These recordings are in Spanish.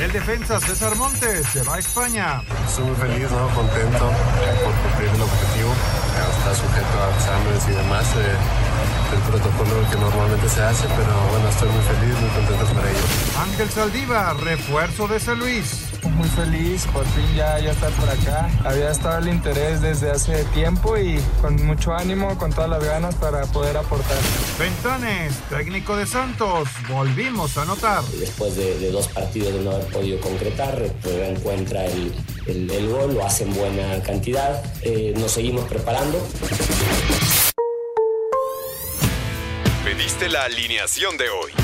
El defensa César Montes se va a España. Estoy muy feliz, ¿no? contento por cumplir el objetivo. Está sujeto a exámenes y demás eh, del protocolo que normalmente se hace, pero bueno, estoy muy feliz, muy contento por ello. Ángel Saldívar, refuerzo de San Luis. Muy feliz, por fin ya, ya estar por acá. Había estado el interés desde hace tiempo y con mucho ánimo, con todas las ganas para poder aportar. Ventanes, técnico de Santos, volvimos a anotar. Después de, de dos partidos de no haber podido concretar, encuentra el, el, el, gol, lo hace en buena cantidad. Eh, nos seguimos preparando. Pediste la alineación de hoy.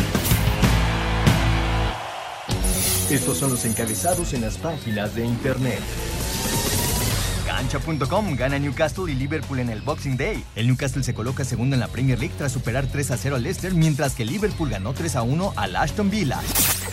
Estos son los encabezados en las páginas de internet. Cancha.com gana Newcastle y Liverpool en el Boxing Day. El Newcastle se coloca segundo en la Premier League tras superar 3 a 0 al Leicester, mientras que Liverpool ganó 3 a 1 al Ashton Villa.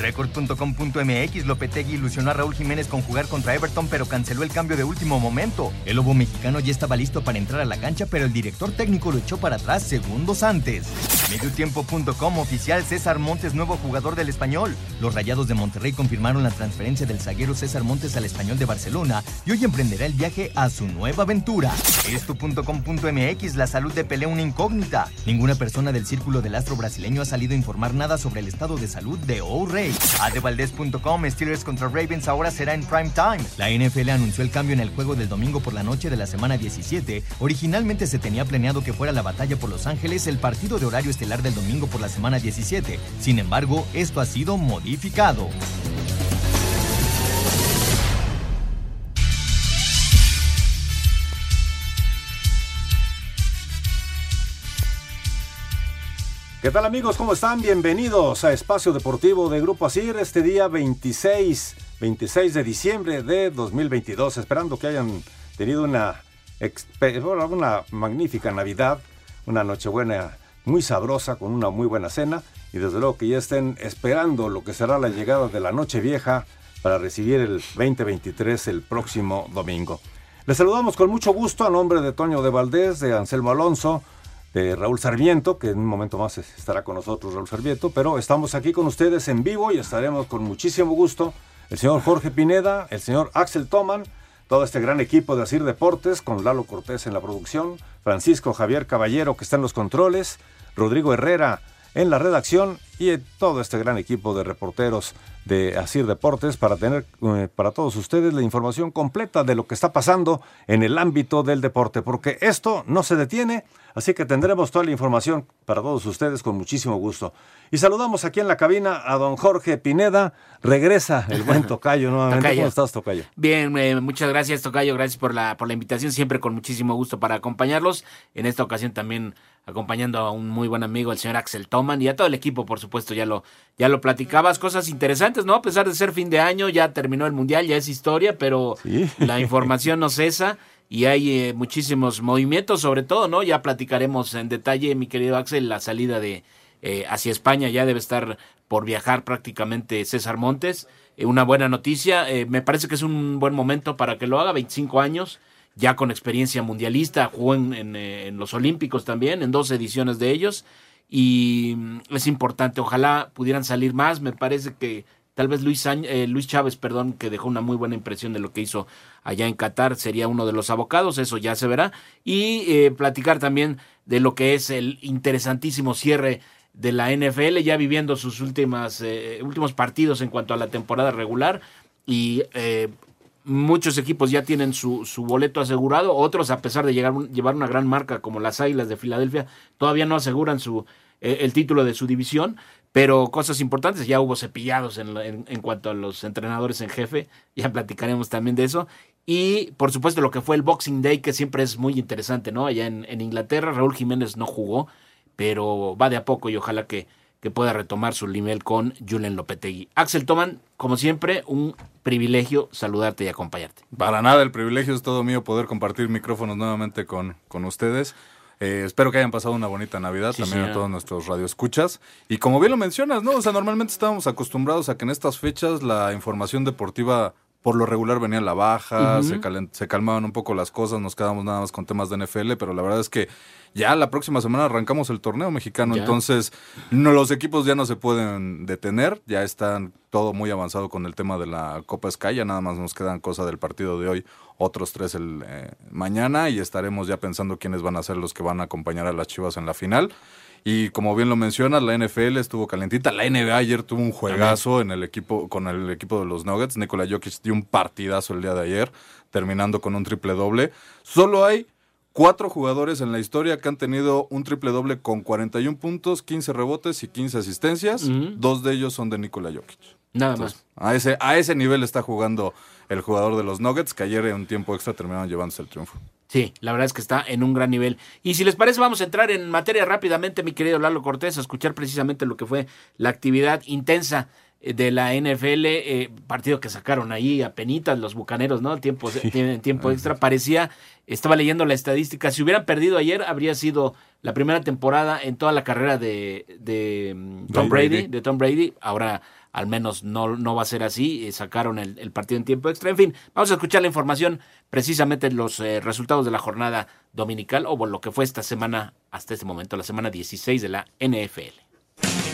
Record.com.mx Lopetegui ilusionó a Raúl Jiménez con jugar contra Everton, pero canceló el cambio de último momento. El lobo mexicano ya estaba listo para entrar a la cancha, pero el director técnico lo echó para atrás segundos antes. Mediotiempo.com oficial César Montes, nuevo jugador del español. Los Rayados de Monterrey confirmaron la transferencia del zaguero César Montes al español de Barcelona y hoy emprenderá el viaje a su nueva aventura. Esto.com.mx La salud de Pelé una incógnita. Ninguna persona del círculo del astro brasileño ha salido a informar nada sobre el estado de salud de O'Reilly. Adevaldez.com Steelers contra Ravens ahora será en prime time. La NFL anunció el cambio en el juego del domingo por la noche de la semana 17. Originalmente se tenía planeado que fuera la batalla por Los Ángeles el partido de horario estelar del domingo por la semana 17. Sin embargo, esto ha sido modificado. ¿Qué tal amigos? ¿Cómo están? Bienvenidos a Espacio Deportivo de Grupo Asir este día 26, 26 de diciembre de 2022. Esperando que hayan tenido una, una magnífica Navidad, una Nochebuena muy sabrosa con una muy buena cena y desde luego que ya estén esperando lo que será la llegada de la Noche Vieja para recibir el 2023 el próximo domingo. Les saludamos con mucho gusto a nombre de Toño de Valdés, de Anselmo Alonso, de Raúl Sarmiento, que en un momento más estará con nosotros Raúl Sarmiento, pero estamos aquí con ustedes en vivo y estaremos con muchísimo gusto el señor Jorge Pineda, el señor Axel Toman, todo este gran equipo de Asir Deportes, con Lalo Cortés en la producción, Francisco Javier Caballero que está en los controles, Rodrigo Herrera en la redacción y todo este gran equipo de reporteros de Asir Deportes para tener eh, para todos ustedes la información completa de lo que está pasando en el ámbito del deporte, porque esto no se detiene, así que tendremos toda la información para todos ustedes con muchísimo gusto. Y saludamos aquí en la cabina a don Jorge Pineda, regresa el buen Tocayo nuevamente. Tocayo. ¿Cómo estás, Tocayo? Bien, eh, muchas gracias, Tocayo, gracias por la, por la invitación, siempre con muchísimo gusto para acompañarlos. En esta ocasión también acompañando a un muy buen amigo, el señor Axel Toman, y a todo el equipo, por supuesto, ya lo, ya lo platicabas, cosas interesantes, ¿no? A pesar de ser fin de año, ya terminó el Mundial, ya es historia, pero Sí. la información no cesa y hay eh, muchísimos movimientos, sobre todo, ¿no? Ya platicaremos en detalle, mi querido Axel, la salida de eh, hacia España, ya debe estar por viajar prácticamente César Montes. Eh, una buena noticia, eh, me parece que es un buen momento para que lo haga, 25 años, ya con experiencia mundialista, jugó en, en, en los Olímpicos también, en dos ediciones de ellos, y mm, es importante, ojalá pudieran salir más, me parece que tal vez Luis, eh, Luis Chávez, perdón, que dejó una muy buena impresión de lo que hizo allá en Qatar, sería uno de los abocados, eso ya se verá, y eh, platicar también de lo que es el interesantísimo cierre de la NFL, ya viviendo sus últimas, eh, últimos partidos en cuanto a la temporada regular, y eh, muchos equipos ya tienen su, su boleto asegurado, otros a pesar de llegar, llevar una gran marca como las Águilas de Filadelfia, todavía no aseguran su, eh, el título de su división, pero cosas importantes, ya hubo cepillados en, en, en cuanto a los entrenadores en jefe, ya platicaremos también de eso. Y por supuesto lo que fue el Boxing Day, que siempre es muy interesante, ¿no? Allá en, en Inglaterra, Raúl Jiménez no jugó, pero va de a poco y ojalá que, que pueda retomar su nivel con Julen Lopetegui. Axel Toman, como siempre, un privilegio saludarte y acompañarte. Para nada, el privilegio es todo mío poder compartir micrófonos nuevamente con, con ustedes. Eh, espero que hayan pasado una bonita Navidad también a todos nuestros radioescuchas. Y como bien lo mencionas, ¿no? O sea, normalmente estábamos acostumbrados a que en estas fechas la información deportiva por lo regular venía la baja, se, se calmaban un poco las cosas, nos quedamos nada más con temas de NFL, pero la verdad es que ya la próxima semana arrancamos el torneo mexicano, entonces no, los equipos ya no se pueden detener, ya están todo muy avanzado con el tema de la Copa Sky, ya nada más nos quedan cosas del partido de hoy, otros tres el eh, mañana y estaremos ya pensando quiénes van a ser los que van a acompañar a las Chivas en la final. Y como bien lo mencionas, la NFL estuvo calentita. La NBA ayer tuvo un juegazo en el equipo, con el equipo de los Nuggets. Nikola Jokic dio un partidazo el día de ayer, terminando con un triple doble. Solo hay cuatro jugadores en la historia que han tenido un triple doble con 41 puntos, 15 rebotes y 15 asistencias. Dos de ellos son de Nikola Jokic. Nada más. A ese, a ese nivel está jugando el jugador de los Nuggets, que ayer en un tiempo extra terminaron llevándose el triunfo. Sí, la verdad es que está en un gran nivel. Y si les parece, vamos a entrar en materia rápidamente, mi querido Lalo Cortés, a escuchar precisamente lo que fue la actividad intensa de la NFL, eh, partido que sacaron ahí a penitas los bucaneros, ¿no? Tiempo, tiempo extra. Parecía, estaba leyendo la estadística, si hubieran perdido ayer, habría sido la primera temporada en toda la carrera de, de mm, Tom Brady, de Tom Brady. Ahora al menos no, no va a ser así, eh, sacaron el, partido en tiempo extra. En fin, vamos a escuchar la información, precisamente los eh, resultados de la jornada dominical, o lo que fue esta semana, hasta este momento, la semana 16 de la NFL.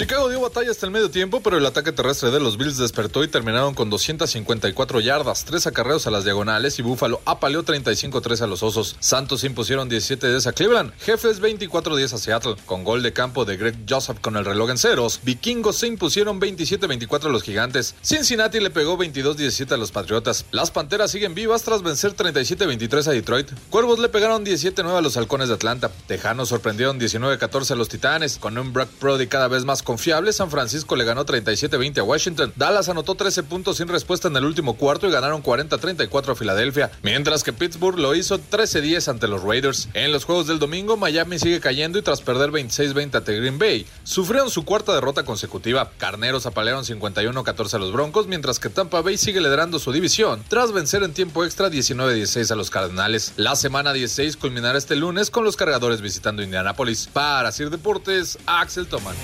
Chicago dio batalla hasta el medio tiempo, pero el ataque terrestre de los Bills despertó y terminaron con 254 yardas, 3 acarreos a las diagonales y Buffalo apaleó 35-3 a los Osos. Santos impusieron 17-10 a Cleveland, Jefes 24-10 a Seattle, con gol de campo de Greg Joseph con el reloj en ceros. Vikingos se impusieron 27-24 a los Gigantes. Cincinnati le pegó 22-17 a los Patriotas. Las Panteras siguen vivas tras vencer 37-23 a Detroit. Cuervos le pegaron 17-9 a los Halcones de Atlanta. Tejanos sorprendieron 19-14 a los Titanes, con un Brock Brody cada vez más confiable, San Francisco le ganó 37-20 a Washington. Dallas anotó 13 puntos sin respuesta en el último cuarto y ganaron 40-34 a Filadelfia, mientras que Pittsburgh lo hizo 13-10 ante los Raiders. En los juegos del domingo, Miami sigue cayendo y tras perder 26-20 ante Green Bay, sufrieron su cuarta derrota consecutiva. Carneros apalearon 51-14 a los Broncos, mientras que Tampa Bay sigue liderando su división tras vencer en tiempo extra 19-16 a los Cardenales. La semana 16 culminará este lunes con los cargadores visitando Indianapolis. Para Sir Deportes, Axel Toman.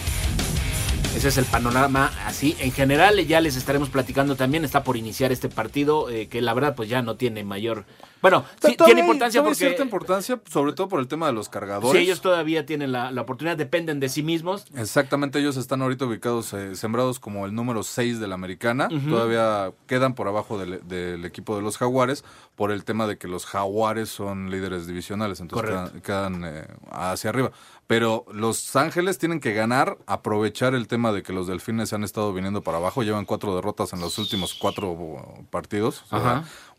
Ese es el panorama así. En general ya les estaremos platicando también. Está por iniciar este partido eh, que la verdad pues ya no tiene mayor bueno, sí, tiene importancia porque... cierta importancia, sobre todo por el tema de los cargadores. Sí, ellos todavía tienen la, oportunidad, dependen de sí mismos. Exactamente, ellos están ahorita ubicados, eh, sembrados como el número 6 de la americana. Todavía quedan por abajo del, equipo de los jaguares por el tema de que los jaguares son líderes divisionales, entonces quedan, eh, hacia arriba. Pero Los Ángeles tienen que ganar, aprovechar el tema de que los delfines han estado viniendo para abajo, llevan cuatro derrotas en los últimos cuatro partidos.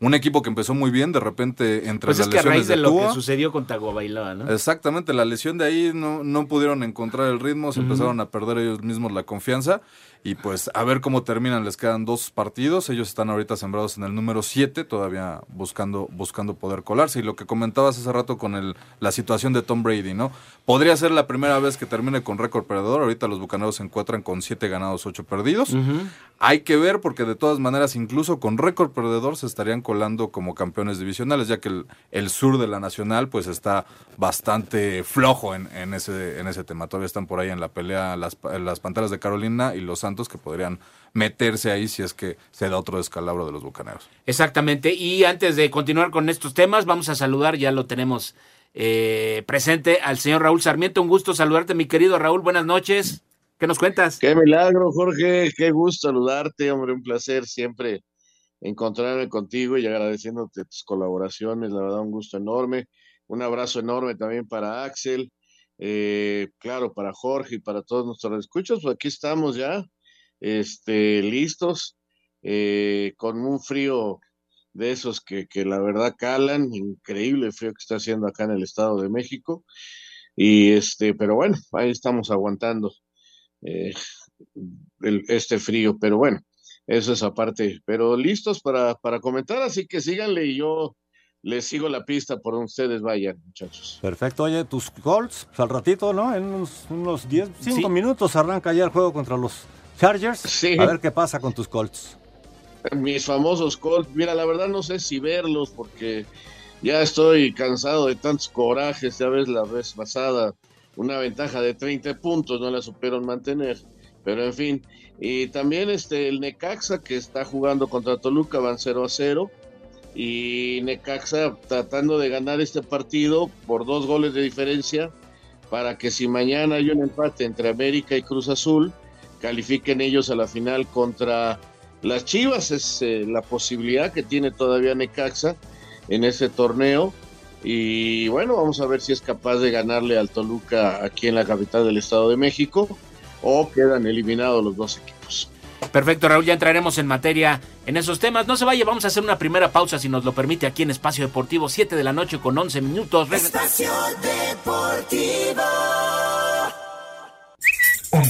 un equipo que empezó muy bien, de repente entre pues las es que a raíz de, lo que sucedió con Tagovailoa, ¿no? Exactamente, la lesión de ahí no, no pudieron encontrar el ritmo, se empezaron a perder ellos mismos la confianza y pues a ver cómo terminan, les quedan dos partidos, ellos están ahorita sembrados en el número 7, todavía buscando, buscando poder colarse. Y lo que comentabas hace rato con el, la situación de Tom Brady, ¿no? Podría ser la primera vez que termine con récord perdedor, ahorita los Bucaneros se encuentran con 7 ganados, 8 perdidos. Hay que ver porque de todas maneras, incluso con récord perdedor, se estarían colando como campeones divisionales, ya que el, sur de la Nacional pues está bastante flojo en, en, ese, en ese tema. Todavía están por ahí en la pelea las, las Panteras de Carolina y los que podrían meterse ahí si es que se da otro descalabro de los bucaneros. Exactamente. Y antes de continuar con estos temas, vamos a saludar, ya lo tenemos eh, presente, al señor Raúl Sarmiento. Un gusto saludarte, mi querido Raúl. Buenas noches. ¿Qué nos cuentas? Qué milagro, Jorge. Qué gusto saludarte, hombre. Un placer siempre encontrarme contigo y agradeciéndote tus colaboraciones. La verdad, un gusto enorme. Un abrazo enorme también para Axel. Eh, claro, para Jorge y para todos nuestros escuchos, pues aquí estamos ya, este, listos, eh, con un frío de esos que, que, la verdad calan, increíble frío que está haciendo acá en el Estado de México. Y este, pero bueno, ahí estamos aguantando eh, este frío, pero bueno, eso es aparte, pero listos para, para comentar, así que síganle y yo les sigo la pista por donde ustedes vayan, muchachos. Perfecto. Oye, tus Colts, pues, al ratito, ¿no? En unos, unos 10, 5 minutos arranca ya el juego contra los Chargers. Sí. A ver qué pasa con tus Colts. Mis famosos Colts, mira, la verdad no sé si verlos porque ya estoy cansado de tantos corajes. Ya ves la vez pasada, una ventaja de 30 puntos, no la supieron mantener. Pero en fin, y también este el Necaxa que está jugando contra Toluca van 0 a 0 y Necaxa tratando de ganar este partido por dos goles de diferencia para que si mañana hay un empate entre América y Cruz Azul, califiquen ellos a la final contra las Chivas. Es eh, la posibilidad que tiene todavía Necaxa en ese torneo. Y bueno, vamos a ver si es capaz de ganarle al Toluca aquí en la capital del Estado de México o quedan eliminados los dos equipos. Perfecto, Raúl, ya entraremos en materia en esos temas. No se vaya, vamos a hacer una primera pausa si nos lo permite aquí en Espacio Deportivo, 7 de la noche con 11 minutos. Espacio Deportivo.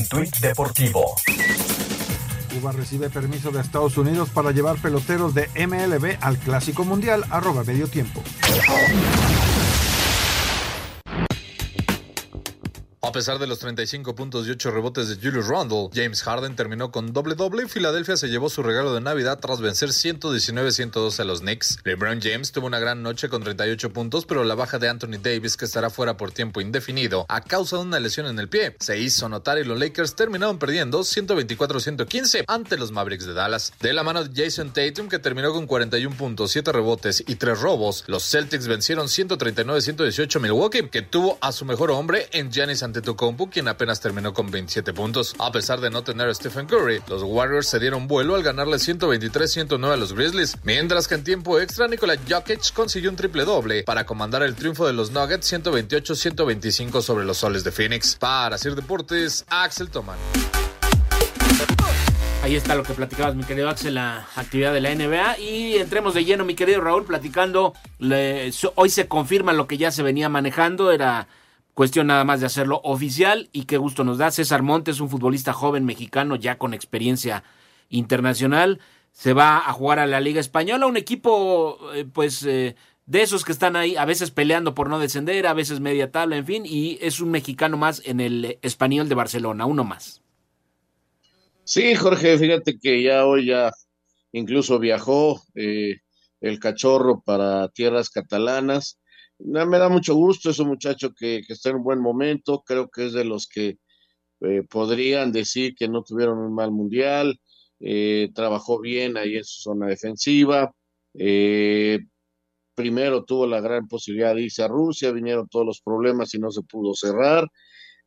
Tuit deportivo. Cuba recibe permiso de Estados Unidos para llevar peloteros de MLB al Clásico Mundial, arroba medio tiempo. A pesar de los 35 puntos y 8 rebotes de Julius Randle, James Harden terminó con doble doble y Filadelfia se llevó su regalo de Navidad tras vencer 119-112 a los Knicks. LeBron James tuvo una gran noche con 38 puntos, pero la baja de Anthony Davis, que estará fuera por tiempo indefinido a causa de una lesión en el pie, se hizo notar y los Lakers terminaron perdiendo 124-115 ante los Mavericks de Dallas. De la mano de Jason Tatum, que terminó con 41 puntos, 7 rebotes y 3 robos, los Celtics vencieron 139-118 a Milwaukee, que tuvo a su mejor hombre en Giannis ante Antetokounmpo, quien apenas terminó con 27 puntos. A pesar de no tener a Stephen Curry, los Warriors se dieron vuelo al ganarle 123-109 a los Grizzlies, mientras que en tiempo extra Nikola Jokic consiguió un triple doble para comandar el triunfo de los Nuggets 128-125 sobre los Soles de Phoenix. Para Sir Deportes, Axel Toman. Ahí está lo que platicabas, mi querido Axel, la actividad de la NBA. Y entremos de lleno, mi querido Raúl, platicando. Hoy se confirma lo que ya se venía manejando. Era Cuestión nada más de hacerlo oficial y qué gusto nos da. César Montes, un futbolista joven mexicano ya con experiencia internacional, se va a jugar a la Liga Española, un equipo eh, pues eh, de esos que están ahí a veces peleando por no descender, a veces media tabla, en fin, y es un mexicano más en el español de Barcelona, uno más. Sí, Jorge, fíjate que ya hoy ya incluso viajó eh, el cachorro para tierras catalanas me da mucho gusto, es un muchacho que, está en un buen momento, creo que es de los que eh, podrían decir que no tuvieron un mal mundial, eh, trabajó bien ahí en su zona defensiva, eh, primero tuvo la gran posibilidad de irse a Rusia, vinieron todos los problemas y no se pudo cerrar,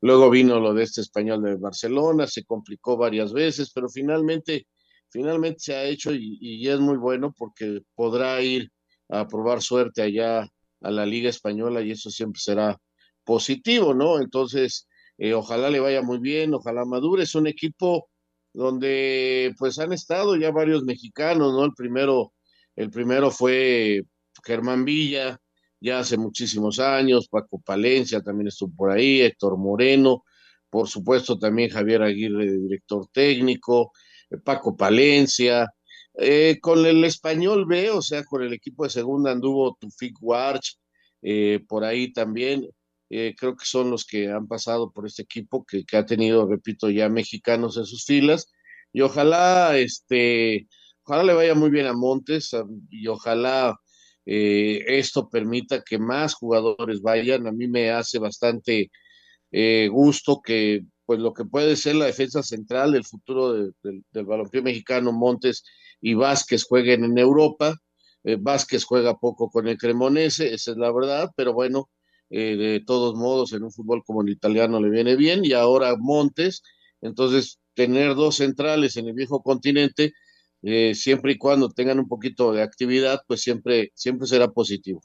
luego vino lo de este español de Barcelona, se complicó varias veces, pero finalmente, finalmente se ha hecho y, y es muy bueno porque podrá ir a probar suerte allá a la Liga Española y eso siempre será positivo, ¿no? Entonces, eh, ojalá le vaya muy bien, ojalá madure. Es un equipo donde pues han estado ya varios mexicanos, ¿no? El primero, el primero fue Germán Villa, ya hace muchísimos años, Paco Palencia también estuvo por ahí, Héctor Moreno, por supuesto también Javier Aguirre, director técnico, eh, Paco Palencia, eh, con el español B, o sea, con el equipo de segunda anduvo Tufik Warch, eh, por ahí también. Eh, creo que son los que han pasado por este equipo que, ha tenido, repito, ya mexicanos en sus filas. Y ojalá, este, ojalá le vaya muy bien a Montes y ojalá esto permita que más jugadores vayan. A mí me hace bastante gusto que, pues, lo que puede ser la defensa central del futuro del balompié mexicano, Montes, y Vázquez jueguen en Europa. Eh, Vázquez juega poco con el Cremonese, esa es la verdad, pero bueno, eh, de todos modos en un fútbol como el italiano le viene bien y ahora Montes, entonces tener dos centrales en el viejo continente, eh, siempre y cuando tengan un poquito de actividad, pues siempre, siempre será positivo.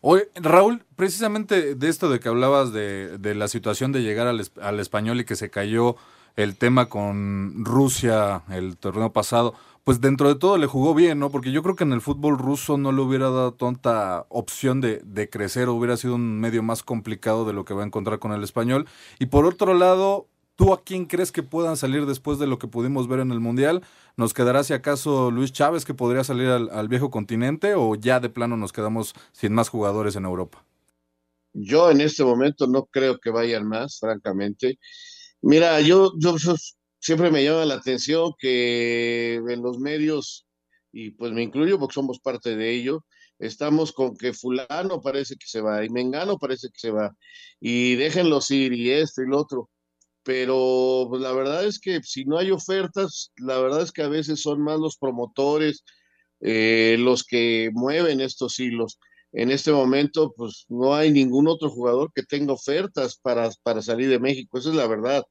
Hoy, Raúl, precisamente de esto de que hablabas de, de la situación de llegar al, al español y que se cayó el tema con Rusia el torneo pasado, pues dentro de todo le jugó bien, ¿no? Porque yo creo que en el fútbol ruso no le hubiera dado tanta opción de, de crecer, hubiera sido un medio más complicado de lo que va a encontrar con el español. Y por otro lado, ¿Tú a quién crees que puedan salir después de lo que pudimos ver en el Mundial? ¿Nos quedará si acaso Luis Chávez que podría salir al, viejo continente o ya de plano nos quedamos sin más jugadores en Europa? Yo en este momento no creo que vayan más, francamente. Mira, yo, yo, siempre me llama la atención que en los medios, y pues me incluyo porque somos parte de ello, estamos con que fulano parece que se va y mengano parece que se va y déjenlos ir y esto y lo otro. Pero pues, la verdad es que si no hay ofertas, la verdad es que a veces son más los promotores eh, los que mueven estos hilos. En este momento, pues no hay ningún otro jugador que tenga ofertas para, para salir de México, esa es la verdad.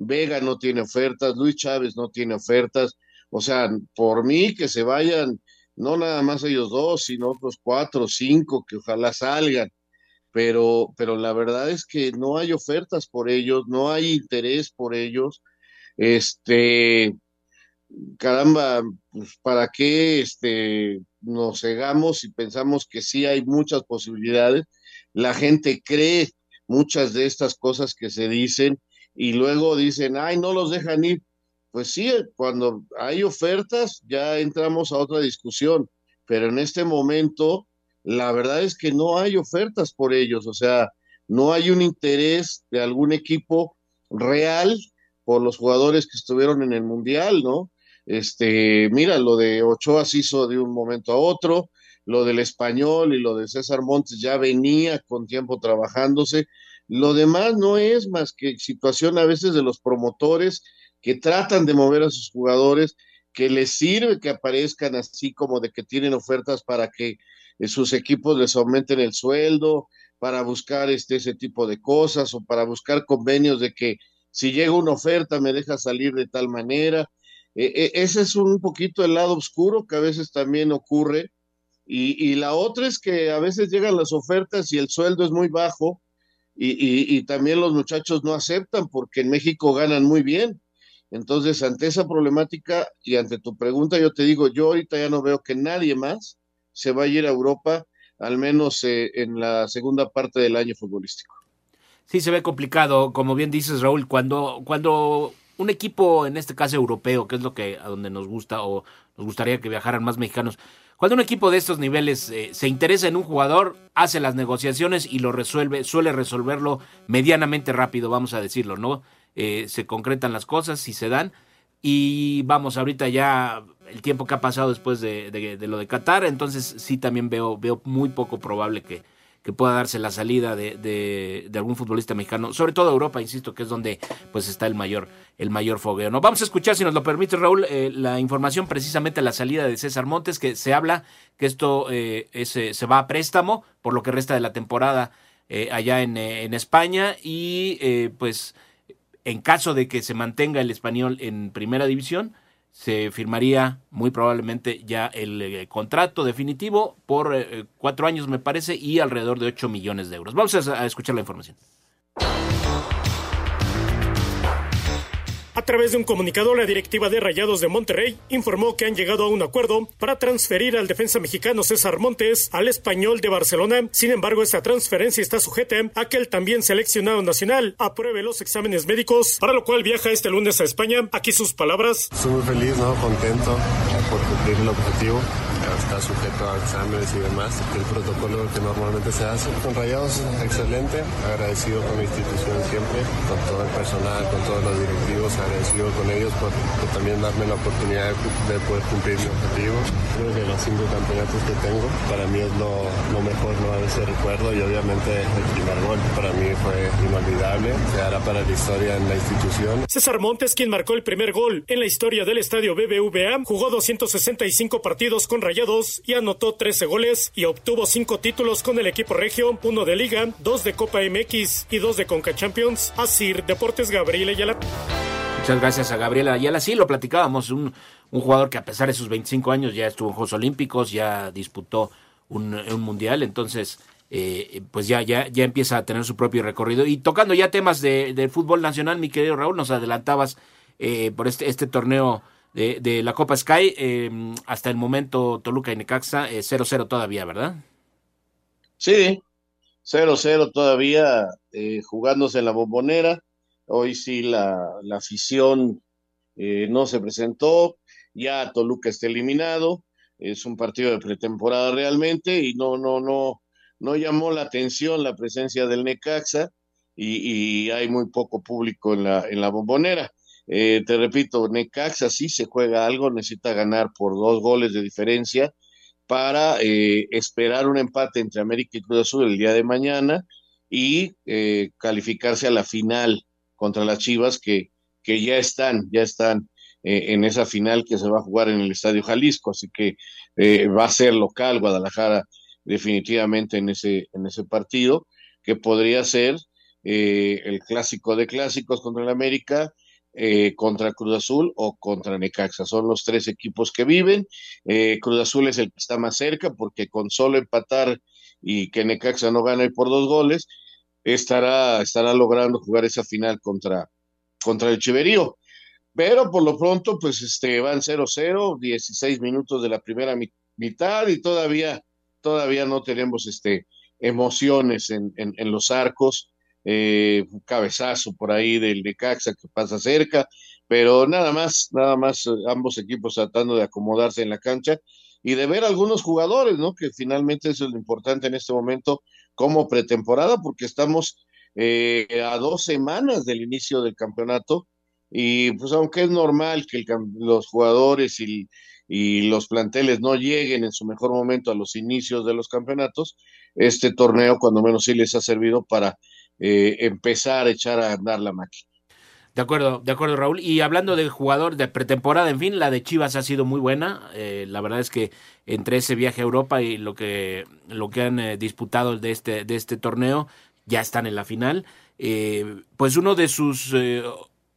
Vega no tiene ofertas, Luis Chávez no tiene ofertas. O sea, por mí que se vayan no nada más ellos dos, sino otros cuatro cinco que ojalá salgan. Pero, pero la verdad es que no hay ofertas por ellos, no hay interés por ellos. Este, caramba, pues para qué este, nos cegamos y pensamos que sí hay muchas posibilidades. La gente cree muchas de estas cosas que se dicen y luego dicen, ay, no los dejan ir pues sí, cuando hay ofertas ya entramos a otra discusión, pero en este momento la verdad es que no hay ofertas por ellos, o sea, no hay un interés de algún equipo real por los jugadores que estuvieron en el Mundial, ¿no? Este, mira, lo de Ochoa se hizo de un momento a otro, lo del español y lo de César Montes ya venía con tiempo trabajándose. Lo demás no es más que situación a veces de los promotores que tratan de mover a sus jugadores, que les sirve que aparezcan así como de que tienen ofertas para que eh, sus equipos les aumenten el sueldo, para buscar este, ese tipo de cosas o para buscar convenios de que si llega una oferta me deja salir de tal manera. E, e, ese es un poquito el lado oscuro que a veces también ocurre. Y, la otra es que a veces llegan las ofertas y el sueldo es muy bajo y, y también los muchachos no aceptan porque en México ganan muy bien. Entonces, ante esa problemática y ante tu pregunta, yo te digo, yo ahorita ya no veo que nadie más se vaya a ir a Europa, al menos eh, en la segunda parte del año futbolístico. Sí, se ve complicado, como bien dices, Raúl, cuando, cuando un equipo, en este caso europeo, que es lo que a donde nos gusta o nos gustaría que viajaran más mexicanos, cuando un equipo de estos niveles eh, se interesa en un jugador, hace las negociaciones y lo resuelve, suele resolverlo medianamente rápido, vamos a decirlo, ¿no? Eh, se concretan las cosas, si se dan. Y vamos, ahorita ya el tiempo que ha pasado después de, lo de Qatar, entonces sí también veo, veo muy poco probable que, que pueda darse la salida de, de, algún futbolista mexicano, sobre todo Europa, insisto, que es donde pues está el mayor, el mayor fogueo. ¿no? Vamos a escuchar, si nos lo permite Raúl, eh, la información precisamente la salida de César Montes, que se habla que esto eh, se va a préstamo por lo que resta de la temporada allá en, en, España y pues en caso de que se mantenga el español en primera división, se firmaría muy probablemente ya el eh, contrato definitivo por eh, cuatro años, me parece, y alrededor de ocho millones de euros. Vamos a escuchar la información. A través de un comunicado, la directiva de Rayados de Monterrey informó que han llegado a un acuerdo para transferir al defensa mexicano César Montes al español de Barcelona. Sin embargo, esta transferencia está sujeta a que el también seleccionado nacional apruebe los exámenes médicos, para lo cual viaja este lunes a España. Aquí sus palabras. Estoy muy feliz, ¿no? Contento por cumplir el objetivo está sujeto a exámenes y demás. El protocolo que normalmente se hace con Rayados excelente, agradecido con la institución siempre, con todo el personal, con todos los directivos, agradecido con ellos por, también darme la oportunidad de, poder cumplir mi objetivo. Creo que los cinco campeonatos que tengo para mí es lo, mejor ¿no? de ese recuerdo y obviamente el primer gol para mí fue inolvidable, quedará para la historia en la institución. César Montes, quien marcó el primer gol en la historia del estadio BBVA, jugó 265 partidos con Rayados y anotó 13 goles y obtuvo 5 títulos con el equipo regio, uno de Liga, dos de Copa MX y dos de Conca Champions. Asir Deportes Gabriela Ayala. Muchas gracias a Gabriela Ayala. Sí, lo platicábamos, un, un jugador que a pesar de sus 25 años ya estuvo en Juegos Olímpicos, ya disputó un, mundial, entonces... Eh, pues ya, ya, ya empieza a tener su propio recorrido. Y tocando ya temas de, del fútbol nacional, mi querido Raúl, nos adelantabas eh, por este, este torneo de, la Copa Sky. Em, hasta el momento Toluca y Necaxa 0-0 eh, todavía, ¿verdad? Sí, 0-0 todavía eh, jugándose en la bombonera. Hoy sí la, la afición eh, no se presentó, ya Toluca está eliminado, es un partido de pretemporada realmente y no, no, no, no llamó la atención la presencia del Necaxa y, y hay muy poco público en la, en la bombonera. Eh, te repito, Necaxa sí se juega algo, necesita ganar por dos goles de diferencia para eh, esperar un empate entre América y Cruz Azul el día de mañana y eh, calificarse a la final contra las Chivas que, que ya están, ya están en esa final que se va a jugar en el Estadio Jalisco, así que va a ser local Guadalajara definitivamente en ese, en ese partido, que podría ser el clásico de clásicos contra el América eh, contra Cruz Azul o contra Necaxa. Son los tres equipos que viven. Eh, Cruz Azul es el que está más cerca porque con solo empatar y que Necaxa no gane por dos goles, estará, estará logrando jugar esa final contra, contra el Chiverío. Pero por lo pronto, pues este, van 0-0, 16 minutos de la primera mitad y todavía, todavía no tenemos este, emociones en, en, en los arcos eh, cabezazo por ahí del Necaxa que pasa cerca, pero nada más, nada más eh, ambos equipos tratando de acomodarse en la cancha y de ver algunos jugadores, ¿no? Que finalmente eso es lo importante en este momento como pretemporada, porque estamos eh, a dos semanas del inicio del campeonato y pues aunque es normal que los jugadores y, y los planteles no lleguen en su mejor momento a los inicios de los campeonatos, este torneo cuando menos sí les ha servido para eh, empezar a echar a andar la máquina. De acuerdo, de acuerdo, Raúl. Y hablando de jugador de pretemporada, en fin, la de Chivas ha sido muy buena. Eh, la verdad es que entre ese viaje a Europa y lo que, lo que han eh, disputado de este, de este torneo, ya están en la final. pues uno de sus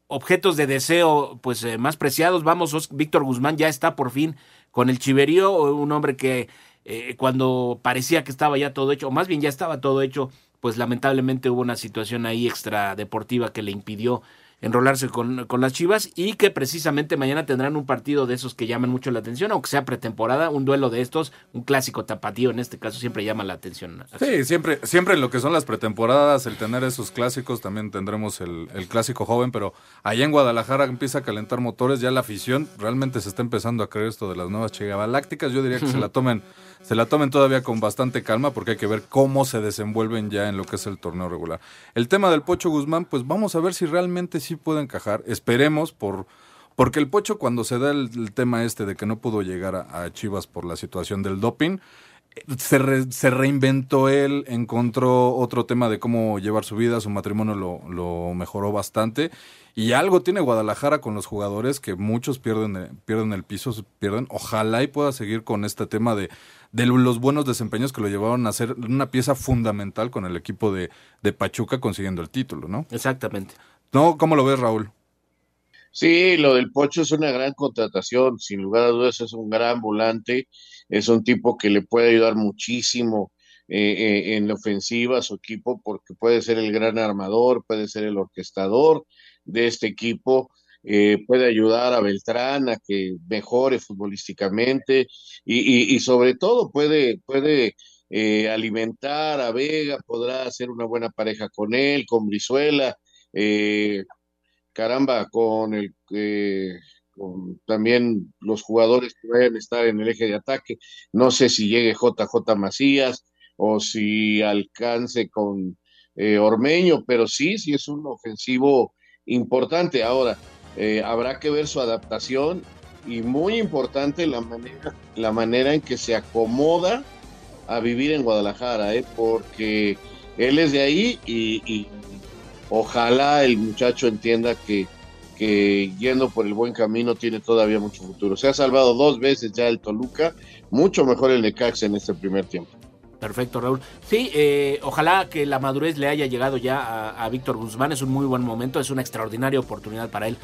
objetos de deseo pues más preciados, vamos, Víctor Guzmán ya está por fin con el Chiverío, un hombre que cuando parecía que estaba ya todo hecho, o más bien ya estaba todo hecho, pues lamentablemente hubo una situación ahí extra deportiva que le impidió enrolarse con, con, las Chivas y que precisamente mañana tendrán un partido de esos que llaman mucho la atención, aunque sea pretemporada, un duelo de estos, un clásico tapatío en este caso siempre llama la atención. Sí, siempre, siempre lo que son las pretemporadas, el tener esos clásicos, también tendremos el, el clásico joven, pero allá en Guadalajara empieza a calentar motores, ya la afición realmente se está empezando a creer esto de las nuevas Galácticas, yo diría que se la tomen se la tomen todavía con bastante calma porque hay que ver cómo se desenvuelven ya en lo que es el torneo regular. El tema del Pocho Guzmán, pues vamos a ver si realmente sí puede encajar. Esperemos por porque el Pocho cuando se da el, tema este de que no pudo llegar a, Chivas por la situación del doping, se, se, reinventó él, encontró otro tema de cómo llevar su vida, su matrimonio lo, lo, mejoró bastante. Y algo tiene Guadalajara con los jugadores que muchos pierden, pierden el piso, pierden. Ojalá y pueda seguir con este tema de de los buenos desempeños que lo llevaron a ser una pieza fundamental con el equipo de, de Pachuca consiguiendo el título, ¿no? Exactamente. ¿No? ¿Cómo lo ves, Raúl? Sí, lo del Pocho es una gran contratación, sin lugar a dudas es un gran volante, es un tipo que le puede ayudar muchísimo eh, eh, en la ofensiva a su equipo porque puede ser el gran armador, puede ser el orquestador de este equipo eh, puede ayudar a Beltrán a que mejore futbolísticamente y, y, sobre todo puede, puede eh, alimentar a Vega, podrá hacer una buena pareja con él, con Brizuela, eh, caramba, con el... con también los jugadores que vayan a estar en el eje de ataque. No sé si llegue JJ Macías o si alcance con Ormeño, pero sí, sí es un ofensivo importante. Ahora, eh, habrá que ver su adaptación y muy importante la manera, la manera en que se acomoda a vivir en Guadalajara, ¿eh? porque él es de ahí y, ojalá el muchacho entienda que, yendo por el buen camino tiene todavía mucho futuro. Se ha salvado dos veces ya el Toluca, mucho mejor el Necaxa en este primer tiempo. Perfecto, Raúl. Sí, eh, ojalá que la madurez le haya llegado ya a, Víctor Guzmán. Es un muy buen momento, es una extraordinaria oportunidad para él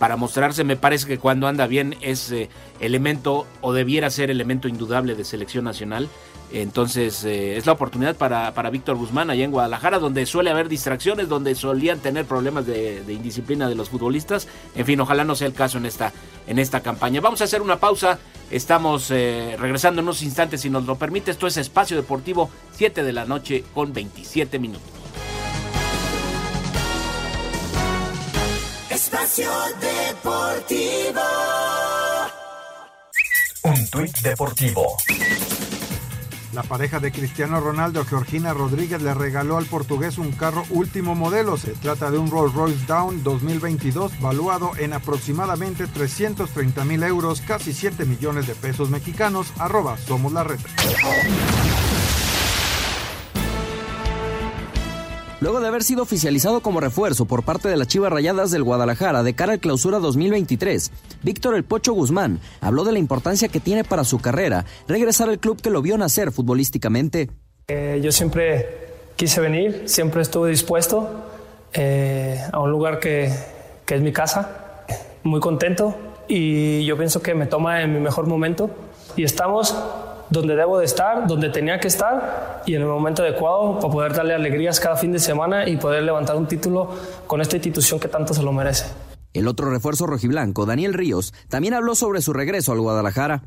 para mostrarse. Me parece que cuando anda bien es eh, elemento o debiera ser elemento indudable de selección nacional. Entonces eh, es la oportunidad para, para Víctor Guzmán allá en Guadalajara, donde suele haber distracciones, donde solían tener problemas de, indisciplina de los futbolistas. En fin, ojalá no sea el caso en esta, en esta campaña. Vamos a hacer una pausa. Estamos eh, regresando en unos instantes, si nos lo permite. Esto es Espacio Deportivo, 7 de la noche con 27 minutos. Espacio Deportivo. Un tuit deportivo. La pareja de Cristiano Ronaldo, Georgina Rodríguez, le regaló al portugués un carro último modelo. Se trata de un Rolls Royce Down 2022 valuado en aproximadamente 330 mil euros, casi 7 millones de pesos mexicanos. Arroba Somos la Red. Luego de haber sido oficializado como refuerzo por parte de las Chivas Rayadas del Guadalajara de cara al clausura 2023, Víctor El Pocho Guzmán habló de la importancia que tiene para su carrera regresar al club que lo vio nacer futbolísticamente. Eh, yo siempre quise venir, siempre estuve dispuesto eh, a un lugar que, que es mi casa, muy contento y yo pienso que me toma en mi mejor momento y estamos donde debo de estar, donde tenía que estar y en el momento adecuado para poder darle alegrías cada fin de semana y poder levantar un título con esta institución que tanto se lo merece. El otro refuerzo rojiblanco, Daniel Ríos, también habló sobre su regreso al Guadalajara.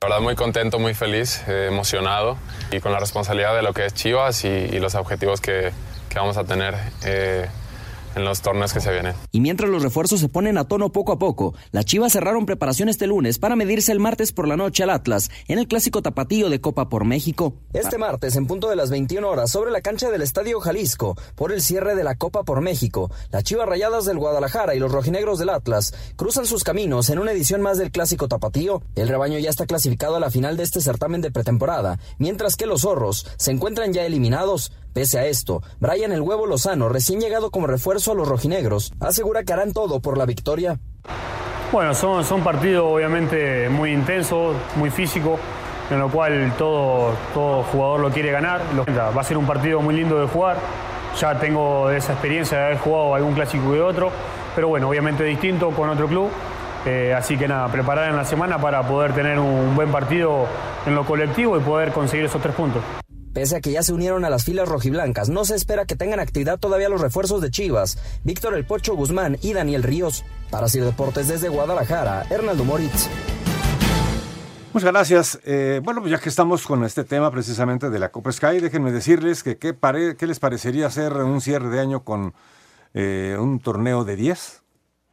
La verdad muy contento, muy feliz, eh, emocionado y con la responsabilidad de lo que es Chivas y, y los objetivos que, que, vamos a tener. Eh, en los torneos que se vienen. Y mientras los refuerzos se ponen a tono poco a poco, las Chivas cerraron preparación este lunes para medirse el martes por la noche al Atlas en el clásico tapatío de Copa por México. Este martes, en punto de las 21 horas, sobre la cancha del Estadio Jalisco, por el cierre de la Copa por México, las Chivas Rayadas del Guadalajara y los rojinegros del Atlas cruzan sus caminos en una edición más del clásico tapatío. El rebaño ya está clasificado a la final de este certamen de pretemporada, mientras que los zorros se encuentran ya eliminados. Pese a esto, Brian el Huevo Lozano, recién llegado como refuerzo a los rojinegros, asegura que harán todo por la victoria. Bueno, son, son partidos obviamente muy intensos, muy físicos, en lo cual todo, todo jugador lo quiere ganar. Va a ser un partido muy lindo de jugar. Ya tengo esa experiencia de haber jugado algún clásico y otro, pero bueno, obviamente distinto con otro club. Eh, así que nada, preparar en la semana para poder tener un buen partido en lo colectivo y poder conseguir esos tres puntos. Pese a que ya se unieron a las filas rojiblancas, no se espera que tengan actividad todavía los refuerzos de Chivas, Víctor El Pocho Guzmán y Daniel Ríos. Para Sir Deportes desde Guadalajara, Hernaldo Moritz. Muchas gracias. Eh, bueno, pues ya que estamos con este tema precisamente de la Copa Sky, déjenme decirles que qué, pare, qué les parecería hacer un cierre de año con eh, un torneo de 10.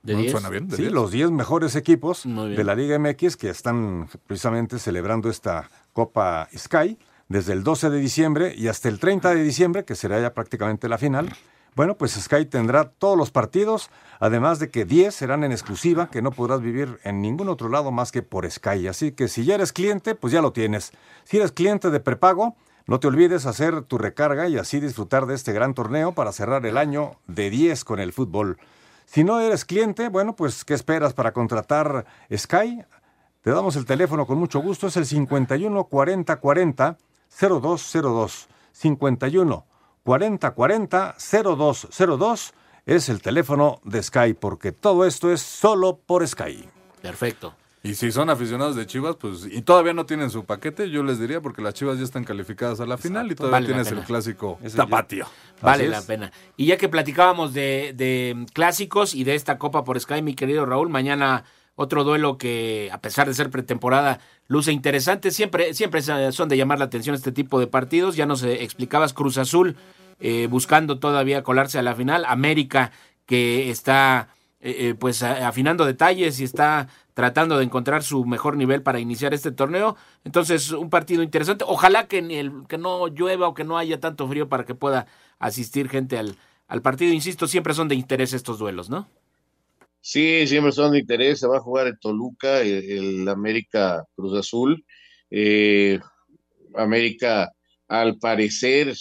¿De 10? Suena bien. ¿De sí, 10? los 10 mejores equipos de la Liga MX que están precisamente celebrando esta Copa Sky desde el 12 de diciembre y hasta el 30 de diciembre, que será ya prácticamente la final. Bueno, pues Sky tendrá todos los partidos, además de que 10 serán en exclusiva, que no podrás vivir en ningún otro lado más que por Sky. Así que si ya eres cliente, pues ya lo tienes. Si eres cliente de prepago, no te olvides hacer tu recarga y así disfrutar de este gran torneo para cerrar el año de 10 con el fútbol. Si no eres cliente, bueno, pues ¿qué esperas para contratar Sky? Te damos el teléfono con mucho gusto, es el 51 40 40 0202 51 40 40 0202 es el teléfono de Sky porque todo esto es solo por Sky. Perfecto. Y si son aficionados de Chivas, pues y todavía no tienen su paquete, yo les diría porque las Chivas ya están calificadas a la final y todavía vale tienes el clásico tapatio. Vale la pena. Y ya que platicábamos de, de clásicos y de esta Copa por Sky, mi querido Raúl, mañana otro duelo que, a pesar de ser pretemporada, luce interesante. Siempre, siempre son de llamar la atención este tipo de partidos. Ya nos explicabas Cruz Azul eh, buscando todavía colarse a la final. América que está eh, eh, pues afinando detalles y está tratando de encontrar su mejor nivel para iniciar este torneo. Entonces, un partido interesante. Ojalá que, el, que no llueva o que no haya tanto frío para que pueda asistir gente al, al partido. Insisto, siempre son de interés estos duelos, ¿no? Sí, siempre son de interés. Se va a jugar en Toluca, el, América Cruz Azul. Eh, América, al parecer,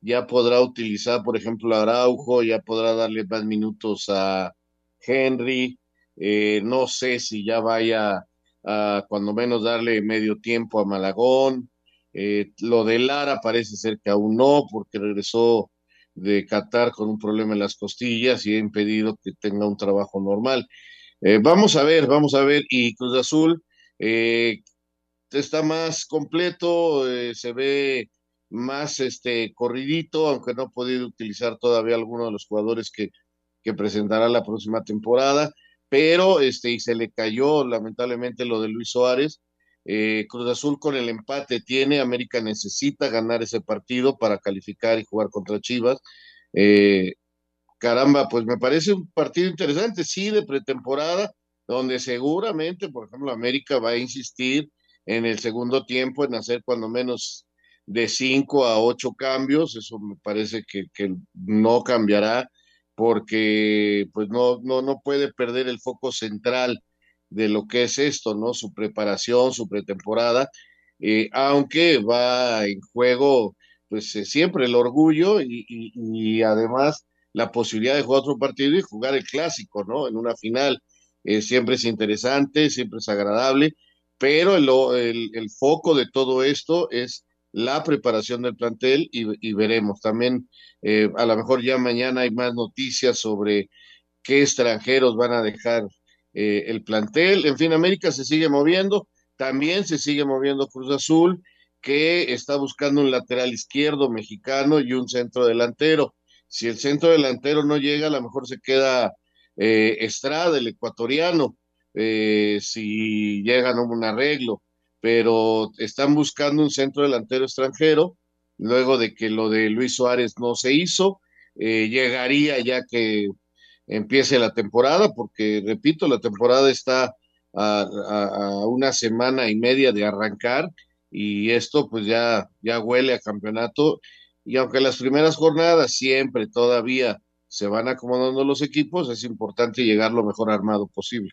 ya podrá utilizar, por ejemplo, Araujo, ya podrá darle más minutos a Henry. Eh, no sé si ya vaya a, cuando menos, darle medio tiempo a Malagón. Eh, lo de Lara parece ser que aún no, porque regresó de Qatar con un problema en las costillas y ha impedido que tenga un trabajo normal. Eh, vamos a ver, vamos a ver. Y Cruz Azul eh, está más completo, eh, se ve más este corridito, aunque no ha podido utilizar todavía alguno de los jugadores que, que presentará la próxima temporada, pero este, y se le cayó lamentablemente lo de Luis Suárez. Eh, Cruz Azul con el empate tiene, América necesita ganar ese partido para calificar y jugar contra Chivas. Eh, caramba, pues me parece un partido interesante, sí, de pretemporada, donde seguramente, por ejemplo, América va a insistir en el segundo tiempo en hacer cuando menos de cinco a ocho cambios, eso me parece que, que no cambiará porque pues no, no, no puede perder el foco central de lo que es esto, ¿no? Su preparación, su pretemporada, eh, aunque va en juego pues eh, siempre el orgullo y, y, además la posibilidad de jugar otro partido y jugar el clásico, ¿no? En una final. Eh, siempre es interesante, siempre es agradable, pero el, el, el, foco de todo esto es la preparación del plantel y, y veremos. También a lo mejor ya mañana hay más noticias sobre qué extranjeros van a dejar eh, el plantel. En fin, América se sigue moviendo, también se sigue moviendo Cruz Azul, que está buscando un lateral izquierdo mexicano y un centro delantero. Si el centro delantero no llega, a lo mejor se queda eh, Estrada, el ecuatoriano, eh, si llegan a un arreglo, pero están buscando un centro delantero extranjero luego de que lo de Luis Suárez no se hizo. Eh, llegaría ya que empiece la temporada, porque repito, la temporada está a, una semana y media de arrancar y esto pues ya, ya huele a campeonato. Y aunque las primeras jornadas siempre todavía se van acomodando los equipos, es importante llegar lo mejor armado posible.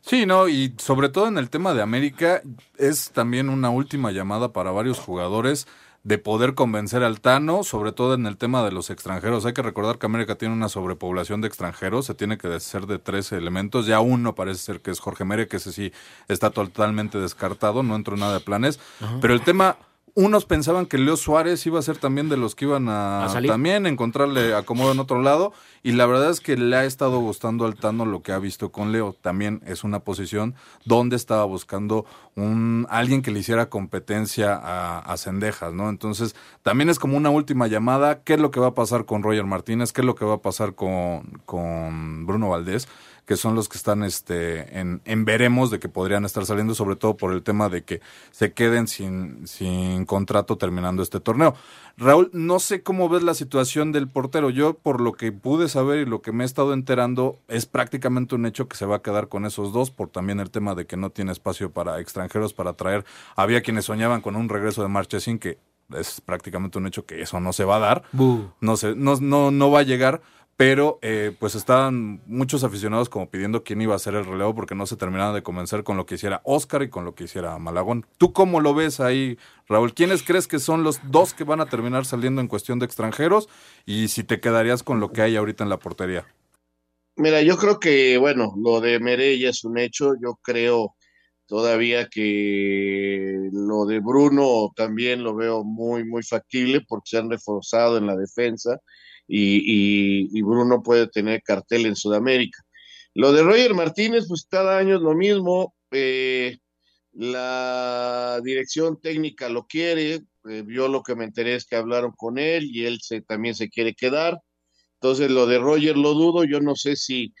Sí, no, y sobre todo en el tema de América, es también una última llamada para varios jugadores de poder convencer al Tano, sobre todo en el tema de los extranjeros. Hay que recordar que América tiene una sobrepoblación de extranjeros, se tiene que deshacer de tres elementos. Ya uno parece ser que es Jorge Mere, que ese sí está totalmente descartado, no entró nada de planes. Pero el tema unos pensaban que Leo Suárez iba a ser también de los que iban a, también encontrarle acomodo en otro lado y la verdad es que le ha estado gustando al Tano lo que ha visto con Leo. También es una posición donde estaba buscando un alguien que le hiciera competencia a, a Cendejas, ¿no? Entonces también es como una última llamada. ¿Qué es lo que va a pasar con Roger Martínez? ¿Qué es lo que va a pasar con, con Bruno Valdés? Que son los que están este, en, en, veremos de que podrían estar saliendo, sobre todo por el tema de que se queden sin, sin contrato terminando este torneo. Raúl, no sé cómo ves la situación del portero. Yo, por lo que pude saber y lo que me he estado enterando, es prácticamente un hecho que se va a quedar con esos dos, por también el tema de que no tiene espacio para extranjeros para traer. Había quienes soñaban con un regreso de Marchesín, que es prácticamente un hecho que eso no se va a dar. No, se, no, no, no va a llegar pero eh, pues estaban muchos aficionados como pidiendo quién iba a ser el relevo porque no se terminaban de convencer con lo que hiciera Oscar y con lo que hiciera Malagón. ¿Tú cómo lo ves ahí, Raúl? ¿Quiénes crees que son los dos que van a terminar saliendo en cuestión de extranjeros? Y si te quedarías con lo que hay ahorita en la portería. Mira, yo creo que, bueno, lo de Merey es un hecho. Yo creo todavía que lo de Bruno también lo veo muy, muy factible porque se han reforzado en la defensa y, Bruno puede tener cartel en Sudamérica. Lo de Roger Martínez, pues cada año es lo mismo. Eh, la dirección técnica lo quiere. Eh, yo lo que me enteré es que hablaron con él y él se, también se quiere quedar. Entonces, lo de Roger lo dudo. Yo no sé si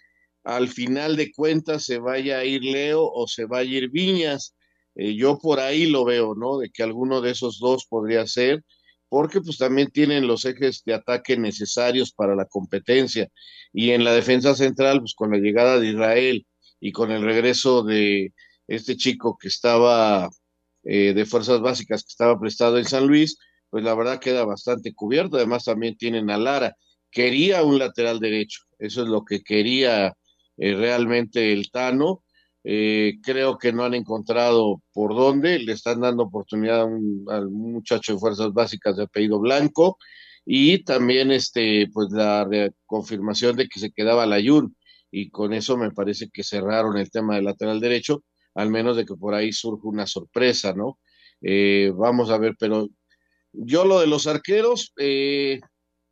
al final de cuentas se vaya a ir Leo o se vaya a ir Viñas. Eh, yo por ahí lo veo, ¿no? De que alguno de esos dos podría ser porque pues también tienen los ejes de ataque necesarios para la competencia. Y en la defensa central, pues con la llegada de Israel y con el regreso de este chico que estaba eh, de fuerzas básicas, que estaba prestado en San Luis, pues la verdad queda bastante cubierto. Además también tienen a Lara. Quería un lateral derecho, eso es lo que quería eh, realmente el Tano eh, creo que no han encontrado por dónde, le están dando oportunidad a un, muchacho de fuerzas básicas de apellido Blanco. Y también este, pues la confirmación de que se quedaba la Yun y con eso me parece que cerraron el tema del lateral derecho, al menos de que por ahí surge una sorpresa, ¿no? Eh, vamos a ver, pero yo lo de los arqueros, eh,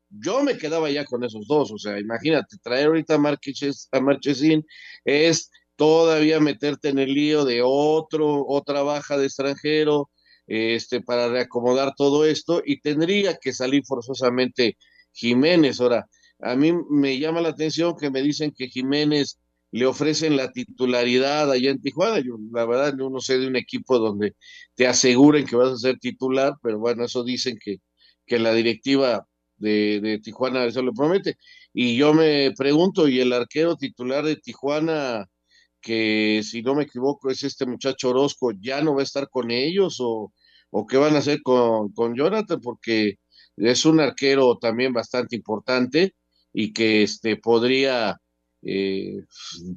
yo me quedaba ya con esos dos, o sea, imagínate, traer ahorita a, a Marchesín es todavía meterte en el lío de otro, otra baja de extranjero, este, para reacomodar todo esto, y tendría que salir forzosamente Jiménez. Ahora, a mí me llama la atención que me dicen que Jiménez le ofrecen la titularidad allá en Tijuana. Yo, la verdad, yo no sé de un equipo donde te aseguren que vas a ser titular, pero bueno, eso dicen que, que la directiva de, de Tijuana, eso lo promete. Y yo me pregunto, ¿y el arquero titular de Tijuana, que si no me equivoco es este muchacho Orozco, ya no va a estar con ellos o, o qué van a hacer con, con Jonathan? Porque es un arquero también bastante importante y que este, podría eh,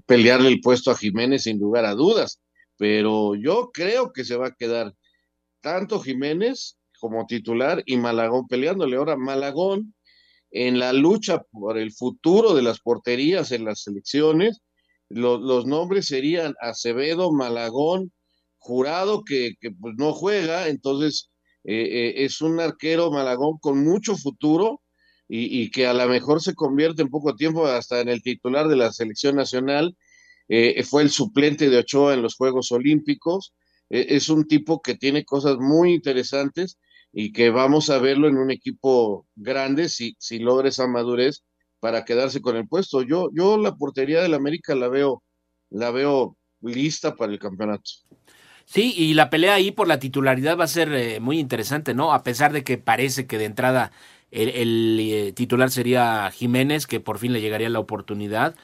pelearle el puesto a Jiménez sin lugar a dudas. Pero yo creo que se va a quedar tanto Jiménez como titular y Malagón peleándole. Ahora, Malagón en la lucha por el futuro de las porterías en las selecciones, los nombres serían Acevedo, Malagón, Jurado, que, pues no juega, entonces eh, eh, es un arquero Malagón con mucho futuro y, que a lo mejor se convierte en poco tiempo hasta en el titular de la selección nacional. Eh, fue el suplente de Ochoa en los Juegos Olímpicos. es un tipo que tiene cosas muy interesantes y que vamos a verlo en un equipo grande si, si logra esa madurez para quedarse con el puesto. Yo, yo la portería del América la veo, la veo lista para el campeonato. Sí, y la pelea ahí por la titularidad va a ser eh, muy interesante, ¿no? A pesar de que parece que de entrada el, eh, titular sería Jiménez, que por fin le llegaría la oportunidad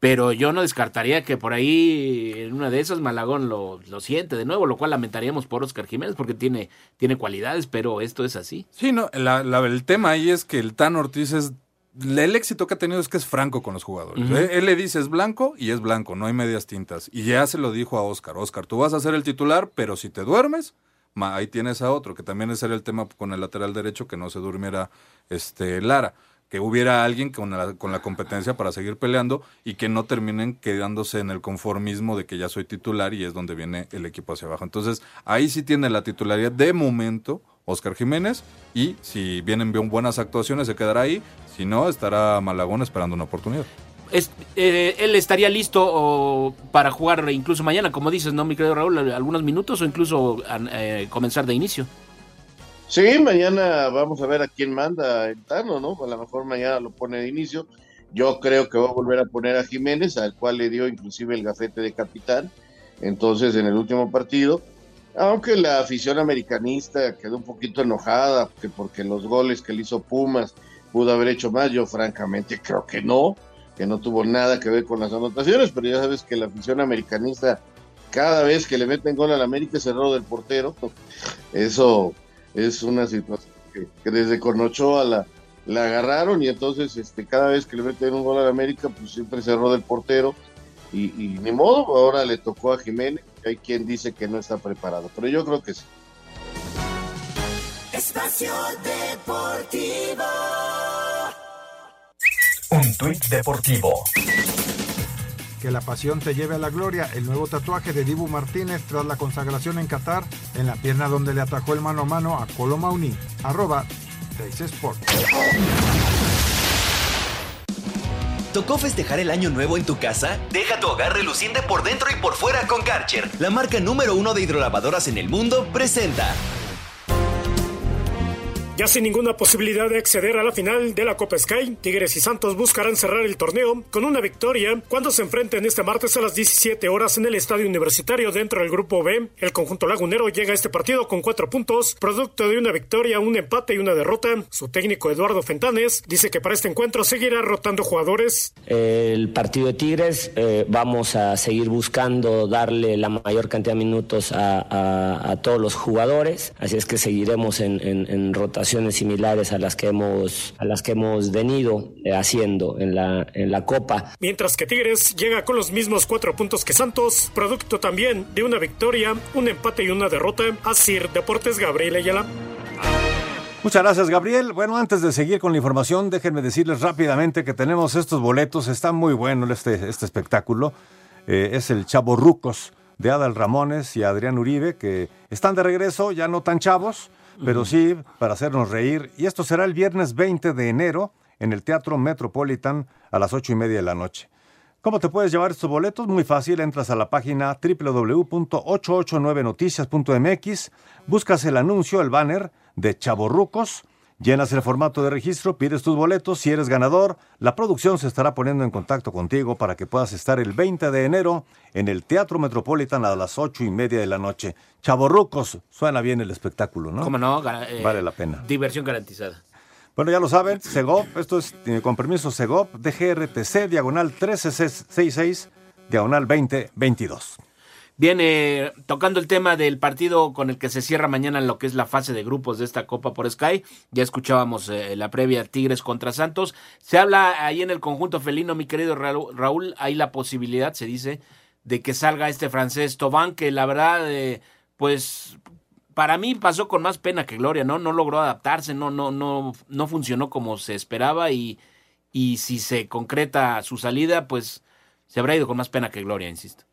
pero yo no descartaría que por ahí en una de esas Malagón lo, lo siente de nuevo, lo cual lamentaríamos por Oscar Jiménez porque tiene, tiene cualidades, pero esto es así. Sí, no, el tema ahí es que el Tan Ortiz es el éxito que ha tenido es que es franco con los jugadores. él, le dice es blanco y es blanco, no hay medias tintas. Y ya se lo dijo a Oscar, Oscar, tú vas a ser el titular, pero si te duermes, ahí tienes a otro, que también ese era el tema con el lateral derecho, que no se durmiera este Lara que hubiera alguien con la, con la competencia para seguir peleando y que no terminen quedándose en el conformismo de que ya soy titular y es donde viene el equipo hacia abajo. Entonces, ahí sí tiene la titularidad de momento Oscar Jiménez y si vienen bien buenas actuaciones se quedará ahí, si no estará Malagón esperando una oportunidad. Eh, él estaría listo para jugar incluso mañana, como dices, ¿no, mi querido Raúl? Algunos minutos o incluso eh, comenzar de inicio. Sí, mañana vamos a ver a quién manda el Tano, ¿no? A lo mejor mañana lo pone de inicio. Yo creo que va a volver a poner a Jiménez, al cual le dio inclusive el gafete de capitán. Entonces, en el último partido, aunque la afición americanista quedó un poquito enojada, que porque los goles que le hizo Pumas pudo haber hecho más, yo francamente creo que no, que no tuvo nada que ver con las anotaciones, pero ya sabes que la afición americanista, cada vez que le meten gol al América, se roba del portero. Eso es una situación que, desde Cornochoa la, la agarraron y entonces este, cada vez que le meten un gol a la América, pues siempre se roda el portero y, y, ni modo, ahora le tocó a Jiménez, hay quien dice que no está preparado, pero yo creo que sí. Espacio Deportivo. Un tuit deportivo que la pasión te lleve a la gloria, el nuevo tatuaje de Dibu Martínez tras la consagración en Qatar, en la pierna donde le atajó el mano a mano a Colomauni, arroba Sport. ¿Tocó festejar el año nuevo en tu casa? Deja tu hogar reluciente por dentro y por fuera con Karcher. La marca número uno de hidrolavadoras en el mundo presenta. Ya sin ninguna posibilidad de acceder a la final de la Copa Sky, Tigres y Santos buscarán cerrar el torneo con una victoria cuando se enfrenten este martes a las 17 horas en el Estadio Universitario dentro del Grupo B. El conjunto lagunero llega a este partido con cuatro puntos, producto de una victoria, un empate y una derrota. Su técnico Eduardo Fentanes dice que para este encuentro seguirá rotando jugadores. El partido de Tigres eh, vamos a seguir buscando darle la mayor cantidad de minutos a, todos los jugadores, así es que seguiremos en rotación similares a las que hemos, a las que hemos venido eh, haciendo en la, en la Copa. Mientras que Tigres llega con los mismos cuatro puntos que Santos, producto también de una victoria, un empate y una derrota. Asir Deportes Gabriel Ayala. Muchas gracias, Gabriel. Bueno, antes de seguir con la información, déjenme decirles rápidamente que tenemos estos boletos. Está muy bueno este, este espectáculo. Eh, es el Chavo Rucos de Adal Ramones y Adrián Uribe, que están de regreso, ya no tan chavos, pero sí para hacernos reír. Y esto será el viernes 20 de enero en el Teatro Metropolitan a las ocho y media de la noche. ¿Cómo te puedes llevar estos boletos? Muy fácil, entras a la página www.889noticias.mx, buscas el anuncio, el banner de Chaborrucos Llenas el formato de registro, pides tus boletos, si eres ganador, la producción se estará poniendo en contacto contigo para que puedas estar el 20 de enero en el Teatro Metropolitan a las ocho y media de la noche. Chavorrucos, suena bien el espectáculo, ¿no? ¿Cómo no? Eh, vale la pena. Diversión garantizada. Bueno, ya lo saben, Segov, esto es eh, con permiso Segov, DGRTC, diagonal 1366, diagonal 2022. Viene tocando el tema del partido con el que se cierra mañana lo que es la fase de grupos de esta Copa por Sky. Ya escuchábamos eh, la previa Tigres contra Santos. Se habla ahí en el conjunto felino, mi querido Raúl, hay la posibilidad, se dice, de que salga este francés Tobán, que la verdad, eh, pues para mí pasó con más pena que gloria, ¿no? No logró adaptarse, no, no, no, no funcionó como se esperaba y, y si se concreta su salida, pues se habrá ido con más pena que gloria, insisto.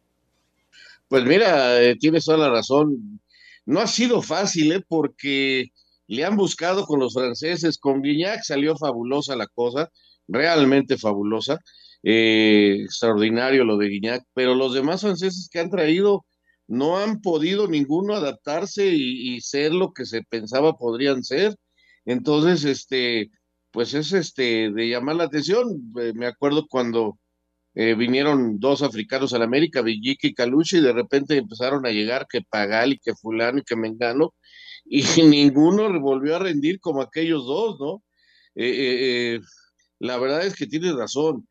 Pues mira, eh, tienes toda la razón. No ha sido fácil, ¿eh? Porque le han buscado con los franceses. Con Guignac salió fabulosa la cosa, realmente fabulosa. Eh, extraordinario lo de Guignac, pero los demás franceses que han traído no han podido ninguno adaptarse y, y, ser lo que se pensaba podrían ser. Entonces, este, pues es este de llamar la atención. Eh, me acuerdo cuando eh, vinieron dos africanos a la América, Villiki y Calucci, y de repente empezaron a llegar que Pagal y que Fulano y que Mengano, y ninguno volvió a rendir como aquellos dos, ¿no? Eh, eh, la verdad es que tienes razón,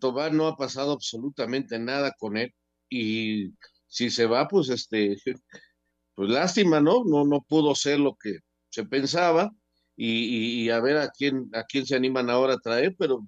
Tobán no ha pasado absolutamente nada con él, y si se va, pues este, pues lástima, ¿no? No, no pudo ser lo que se pensaba, y, y a ver a quién, a quién se animan ahora a traer, pero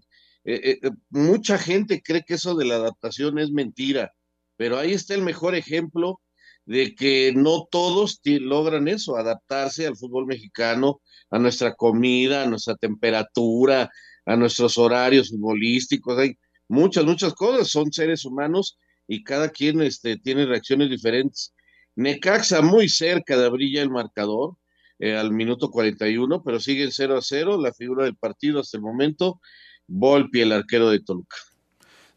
eh, eh, mucha gente cree que eso de la adaptación es mentira, pero ahí está el mejor ejemplo de que no todos logran eso, adaptarse al fútbol mexicano, a nuestra comida, a nuestra temperatura, a nuestros horarios futbolísticos, hay muchas, muchas cosas, son seres humanos y cada quien este, tiene reacciones diferentes. Necaxa muy cerca de abrir el marcador eh, al minuto 41, pero siguen 0 a 0, la figura del partido hasta el momento Volpi, el arquero de Toluca.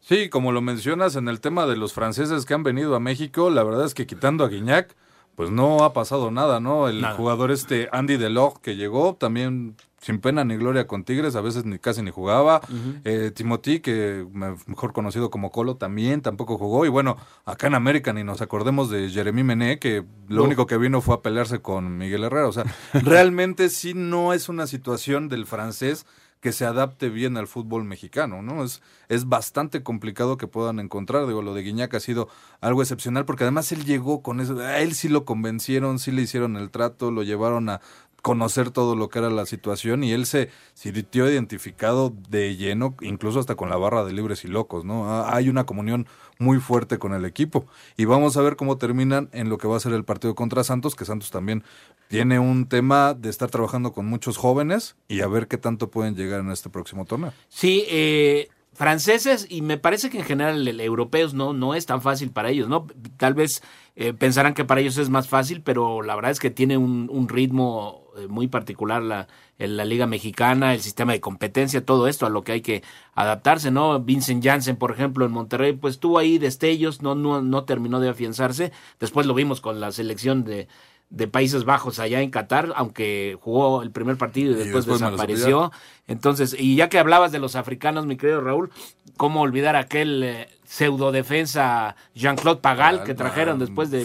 Sí, como lo mencionas en el tema de los franceses que han venido a México, la verdad es que quitando a Guiñac, pues no ha pasado nada, ¿no? El jugador este Andy Delors que llegó también sin pena ni gloria con Tigres, a veces ni casi ni jugaba. eh, Timothy, que mejor conocido como Colo, también tampoco jugó. Y bueno, acá en América ni nos acordemos de Jeremy Mené, que lo único que vino fue a pelearse con Miguel Herrera. O sea, realmente sí no es una situación del francés que se adapte bien al fútbol mexicano, ¿no? Es, es bastante complicado que puedan encontrar, digo, lo de Guiñac ha sido algo excepcional, porque además él llegó con eso, a él sí lo convencieron, sí le hicieron el trato, lo llevaron a conocer todo lo que era la situación y él se sintió identificado de lleno, incluso hasta con la barra de libres y locos, ¿no? Hay una comunión muy fuerte con el equipo y vamos a ver cómo terminan en lo que va a ser el partido contra Santos, que Santos también tiene un tema de estar trabajando con muchos jóvenes y a ver qué tanto pueden llegar en este próximo torneo. Sí, eh, franceses y me parece que en general el, europeos no, no es tan fácil para ellos, ¿no? Tal vez eh, pensarán que para ellos es más fácil, pero la verdad es que tiene un, un ritmo muy particular la, la Liga Mexicana, el sistema de competencia, todo esto a lo que hay que adaptarse, ¿no? Vincent Janssen, por ejemplo, en Monterrey, pues tuvo ahí destellos, no, no, no terminó de afianzarse. Después lo vimos con la selección de, de Países Bajos allá en Qatar, aunque jugó el primer partido y después, desapareció. Entonces, y ya que hablabas de los africanos, mi querido Raúl, ¿cómo olvidar aquel eh, pseudo defensa Jean-Claude Pagal que trajeron después de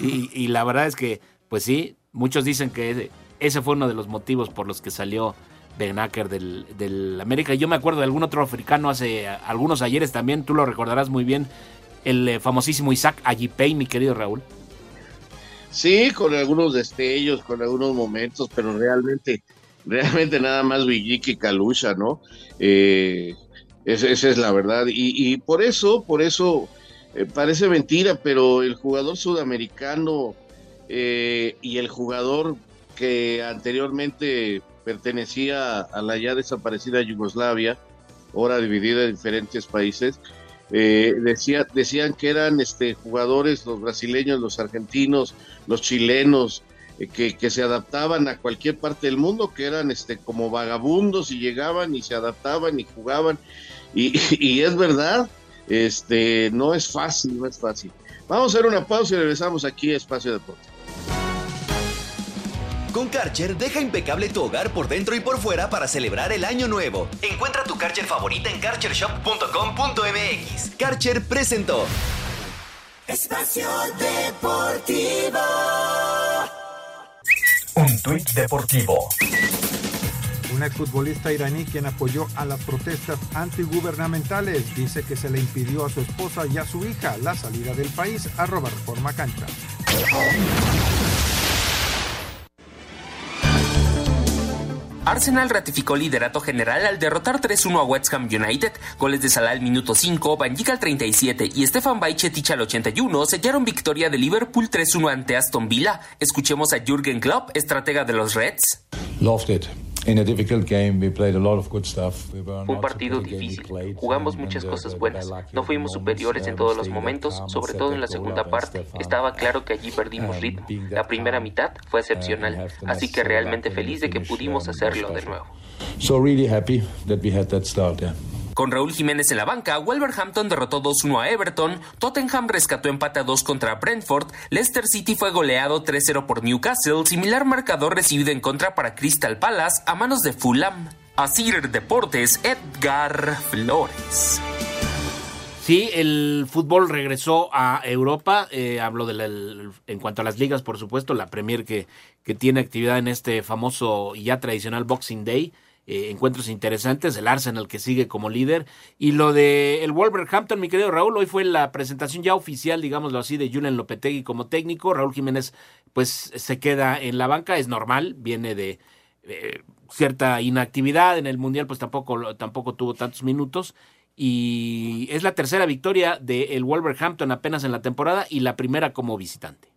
y, y la verdad es que, pues sí, Muchos dicen que ese fue uno de los motivos por los que salió Benaker del, del América. Yo me acuerdo de algún otro africano hace algunos ayeres también, tú lo recordarás muy bien, el eh, famosísimo Isaac Ayipey, mi querido Raúl. Sí, con algunos destellos, con algunos momentos, pero realmente, realmente nada más Villiki Calucha, ¿no? Eh, esa, es la verdad. Y, por eso, por eso, eh, parece mentira, pero el jugador sudamericano eh, y el jugador que anteriormente pertenecía a la ya desaparecida Yugoslavia, ahora dividida en diferentes países, eh, decía, decían que eran este, jugadores, los brasileños, los argentinos, los chilenos, eh, que, se adaptaban a cualquier parte del mundo, que eran este, como vagabundos y llegaban y se adaptaban y jugaban. Y, y es verdad, este, no es fácil, no es fácil. Vamos a hacer una pausa y regresamos aquí a Espacio Deportivo. Con Karcher, deja impecable tu hogar por dentro y por fuera para celebrar el año nuevo. Encuentra tu Karcher favorita en karchershop.com.mx. Karcher presentó. Espacio Deportivo. Un tuit deportivo Un exfutbolista iraní quien apoyó a las protestas antigubernamentales dice que se le impidió a su esposa y a su hija la salida del país a robar forma cancha. Arsenal ratificó liderato general al derrotar 3-1 a West Ham United. Goles de Salah al minuto 5, Van Dijk al 37 y Stefan Bajcetic al 81 sellaron victoria de Liverpool 3-1 ante Aston Villa. Escuchemos a Jürgen Klopp, estratega de los Reds. Loved it. Fue un partido difícil. Jugamos muchas cosas buenas. No fuimos superiores en todos los momentos, sobre todo en la segunda parte. Estaba claro que allí perdimos ritmo. La primera mitad fue excepcional, así que realmente feliz de que pudimos hacerlo de nuevo. So really happy that we had that start, yeah. Con Raúl Jiménez en la banca, Wolverhampton derrotó 2-1 a Everton, Tottenham rescató empate a 2 contra Brentford, Leicester City fue goleado 3-0 por Newcastle, similar marcador recibido en contra para Crystal Palace a manos de Fulham. Asir Deportes, Edgar Flores. Sí, el fútbol regresó a Europa. Eh, hablo de la, en cuanto a las ligas, por supuesto, la Premier que, que tiene actividad en este famoso y ya tradicional Boxing Day. Eh, encuentros interesantes, el Arsenal que sigue como líder. Y lo de el Wolverhampton, mi querido Raúl, hoy fue la presentación ya oficial, digámoslo así, de Julian Lopetegui como técnico, Raúl Jiménez pues se queda en la banca, es normal, viene de cierta inactividad en el Mundial, pues tampoco, tampoco tuvo tantos minutos. Y es la tercera victoria del Wolverhampton apenas en la temporada y la primera como visitante.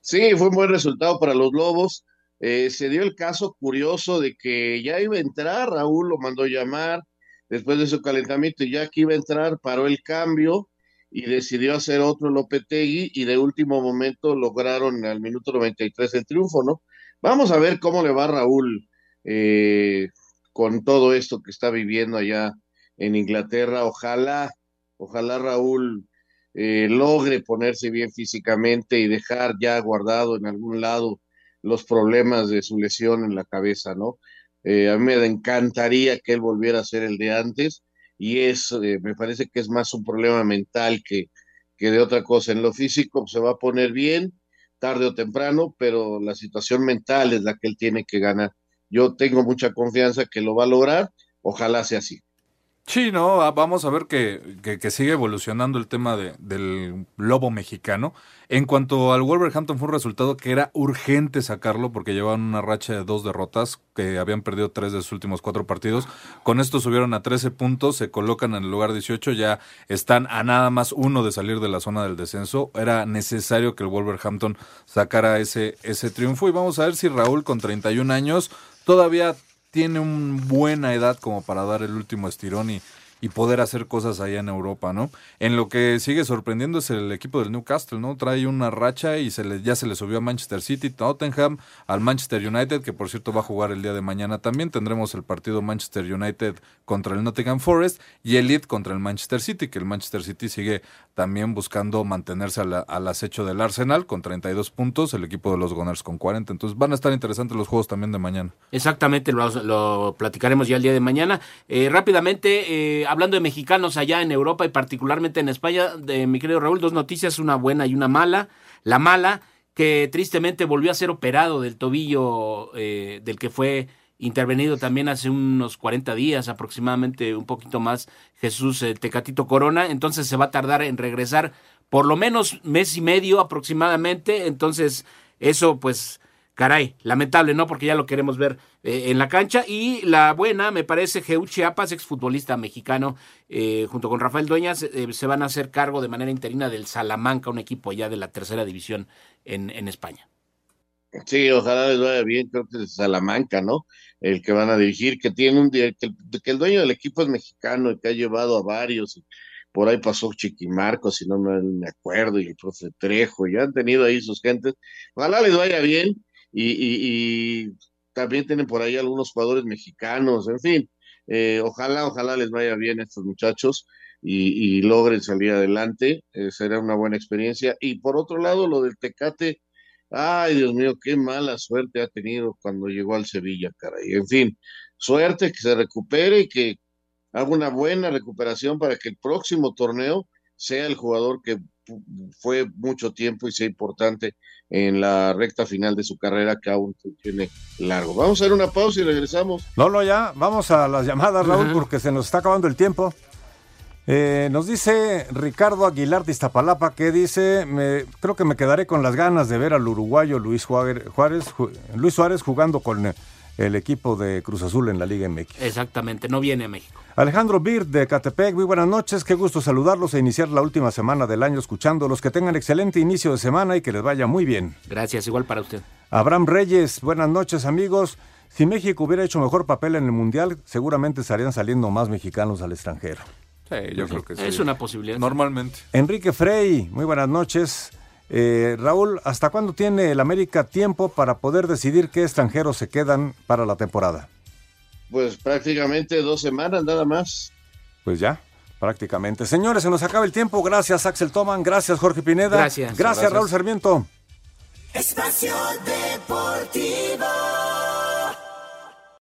Sí, fue un buen resultado para los Lobos eh, se dio el caso curioso de que ya iba a entrar, Raúl lo mandó llamar después de su calentamiento y ya que iba a entrar, paró el cambio y decidió hacer otro Lopetegui y de último momento lograron al minuto 93 el triunfo, ¿no? Vamos a ver cómo le va Raúl eh, con todo esto que está viviendo allá en Inglaterra. Ojalá, ojalá Raúl eh, logre ponerse bien físicamente y dejar ya guardado en algún lado los problemas de su lesión en la cabeza, ¿no? Eh, a mí me encantaría que él volviera a ser el de antes y es, eh, me parece que es más un problema mental que, que de otra cosa. En lo físico se va a poner bien tarde o temprano, pero la situación mental es la que él tiene que ganar. Yo tengo mucha confianza que lo va a lograr, ojalá sea así. Sí, no, ah, vamos a ver que, que, sigue evolucionando el tema de, del lobo mexicano. En cuanto al Wolverhampton fue un resultado que era urgente sacarlo porque llevaban una racha de dos derrotas, que habían perdido tres de sus últimos cuatro partidos. Con esto subieron a 13 puntos, se colocan en el lugar 18, ya están a nada más uno de salir de la zona del descenso. Era necesario que el Wolverhampton sacara ese, ese triunfo y vamos a ver si Raúl con 31 años todavía tiene una buena edad como para dar el último estirón y, y poder hacer cosas allá en Europa, ¿no? En lo que sigue sorprendiendo es el equipo del Newcastle, ¿no? Trae una racha y se le, ya se le subió a Manchester City, Tottenham, al Manchester United, que por cierto va a jugar el día de mañana también. Tendremos el partido Manchester United contra el Nottingham Forest y el Leeds contra el Manchester City, que el Manchester City sigue también buscando mantenerse al acecho del Arsenal con 32 puntos, el equipo de los Gunners con 40. Entonces van a estar interesantes los juegos también de mañana. Exactamente, lo, platicaremos ya el día de mañana. Eh, rápidamente, eh, hablando de mexicanos allá en Europa y particularmente en España, de mi querido Raúl, dos noticias, una buena y una mala. La mala, que tristemente volvió a ser operado del tobillo eh, del que fue intervenido también hace unos 40 días aproximadamente, un poquito más, Jesús eh, Tecatito Corona, entonces se va a tardar en regresar por lo menos mes y medio aproximadamente, entonces eso pues caray, lamentable, ¿no? Porque ya lo queremos ver eh, en la cancha. Y la buena, me parece, Geu Chiapas, exfutbolista mexicano, eh, junto con Rafael Dueñas, se van a hacer cargo de manera interina del Salamanca, un equipo ya de la tercera división en, en España. Sí, ojalá les vaya bien, creo que es Salamanca, ¿no? El que van a dirigir, que tiene un que, que el dueño del equipo es mexicano y que ha llevado a varios, por ahí pasó Chiquimarco, si no me acuerdo, y el profe Trejo, ya han tenido ahí sus gentes, ojalá les vaya bien, y, y, también tienen por ahí algunos jugadores mexicanos, en fin, eh, ojalá, ojalá les vaya bien a estos muchachos y, y logren salir adelante, eh, será una buena experiencia. Y por otro lado, lo del Tecate, Ay, Dios mío, qué mala suerte ha tenido cuando llegó al Sevilla, caray. En fin, suerte que se recupere y que haga una buena recuperación para que el próximo torneo sea el jugador que fue mucho tiempo y sea importante en la recta final de su carrera que aún tiene largo. Vamos a hacer una pausa y regresamos. No, no, ya, vamos a las llamadas, Raúl, porque se nos está acabando el tiempo. Eh, nos dice Ricardo Aguilar de Iztapalapa que dice, me, creo que me quedaré con las ganas de ver al uruguayo Luis Juárez, Luis Suárez jugando con el equipo de Cruz Azul en la Liga MX. Exactamente, no viene a México. Alejandro Bir de Catepec, muy buenas noches, qué gusto saludarlos e iniciar la última semana del año escuchándolos, que tengan excelente inicio de semana y que les vaya muy bien. Gracias, igual para usted. Abraham Reyes, buenas noches amigos. Si México hubiera hecho mejor papel en el Mundial, seguramente estarían saliendo más mexicanos al extranjero. Sí, yo creo que sí. Es una posibilidad. Normalmente. Enrique Frey, muy buenas noches. Eh, Raúl, ¿hasta cuándo tiene el América tiempo para poder decidir qué extranjeros se quedan para la temporada? Pues prácticamente dos semanas nada más. Pues ya, prácticamente. Señores, se nos acaba el tiempo. Gracias, Axel Toman. Gracias, Jorge Pineda. Gracias. Gracias, Raúl Sarmiento. Espacio Deportivo.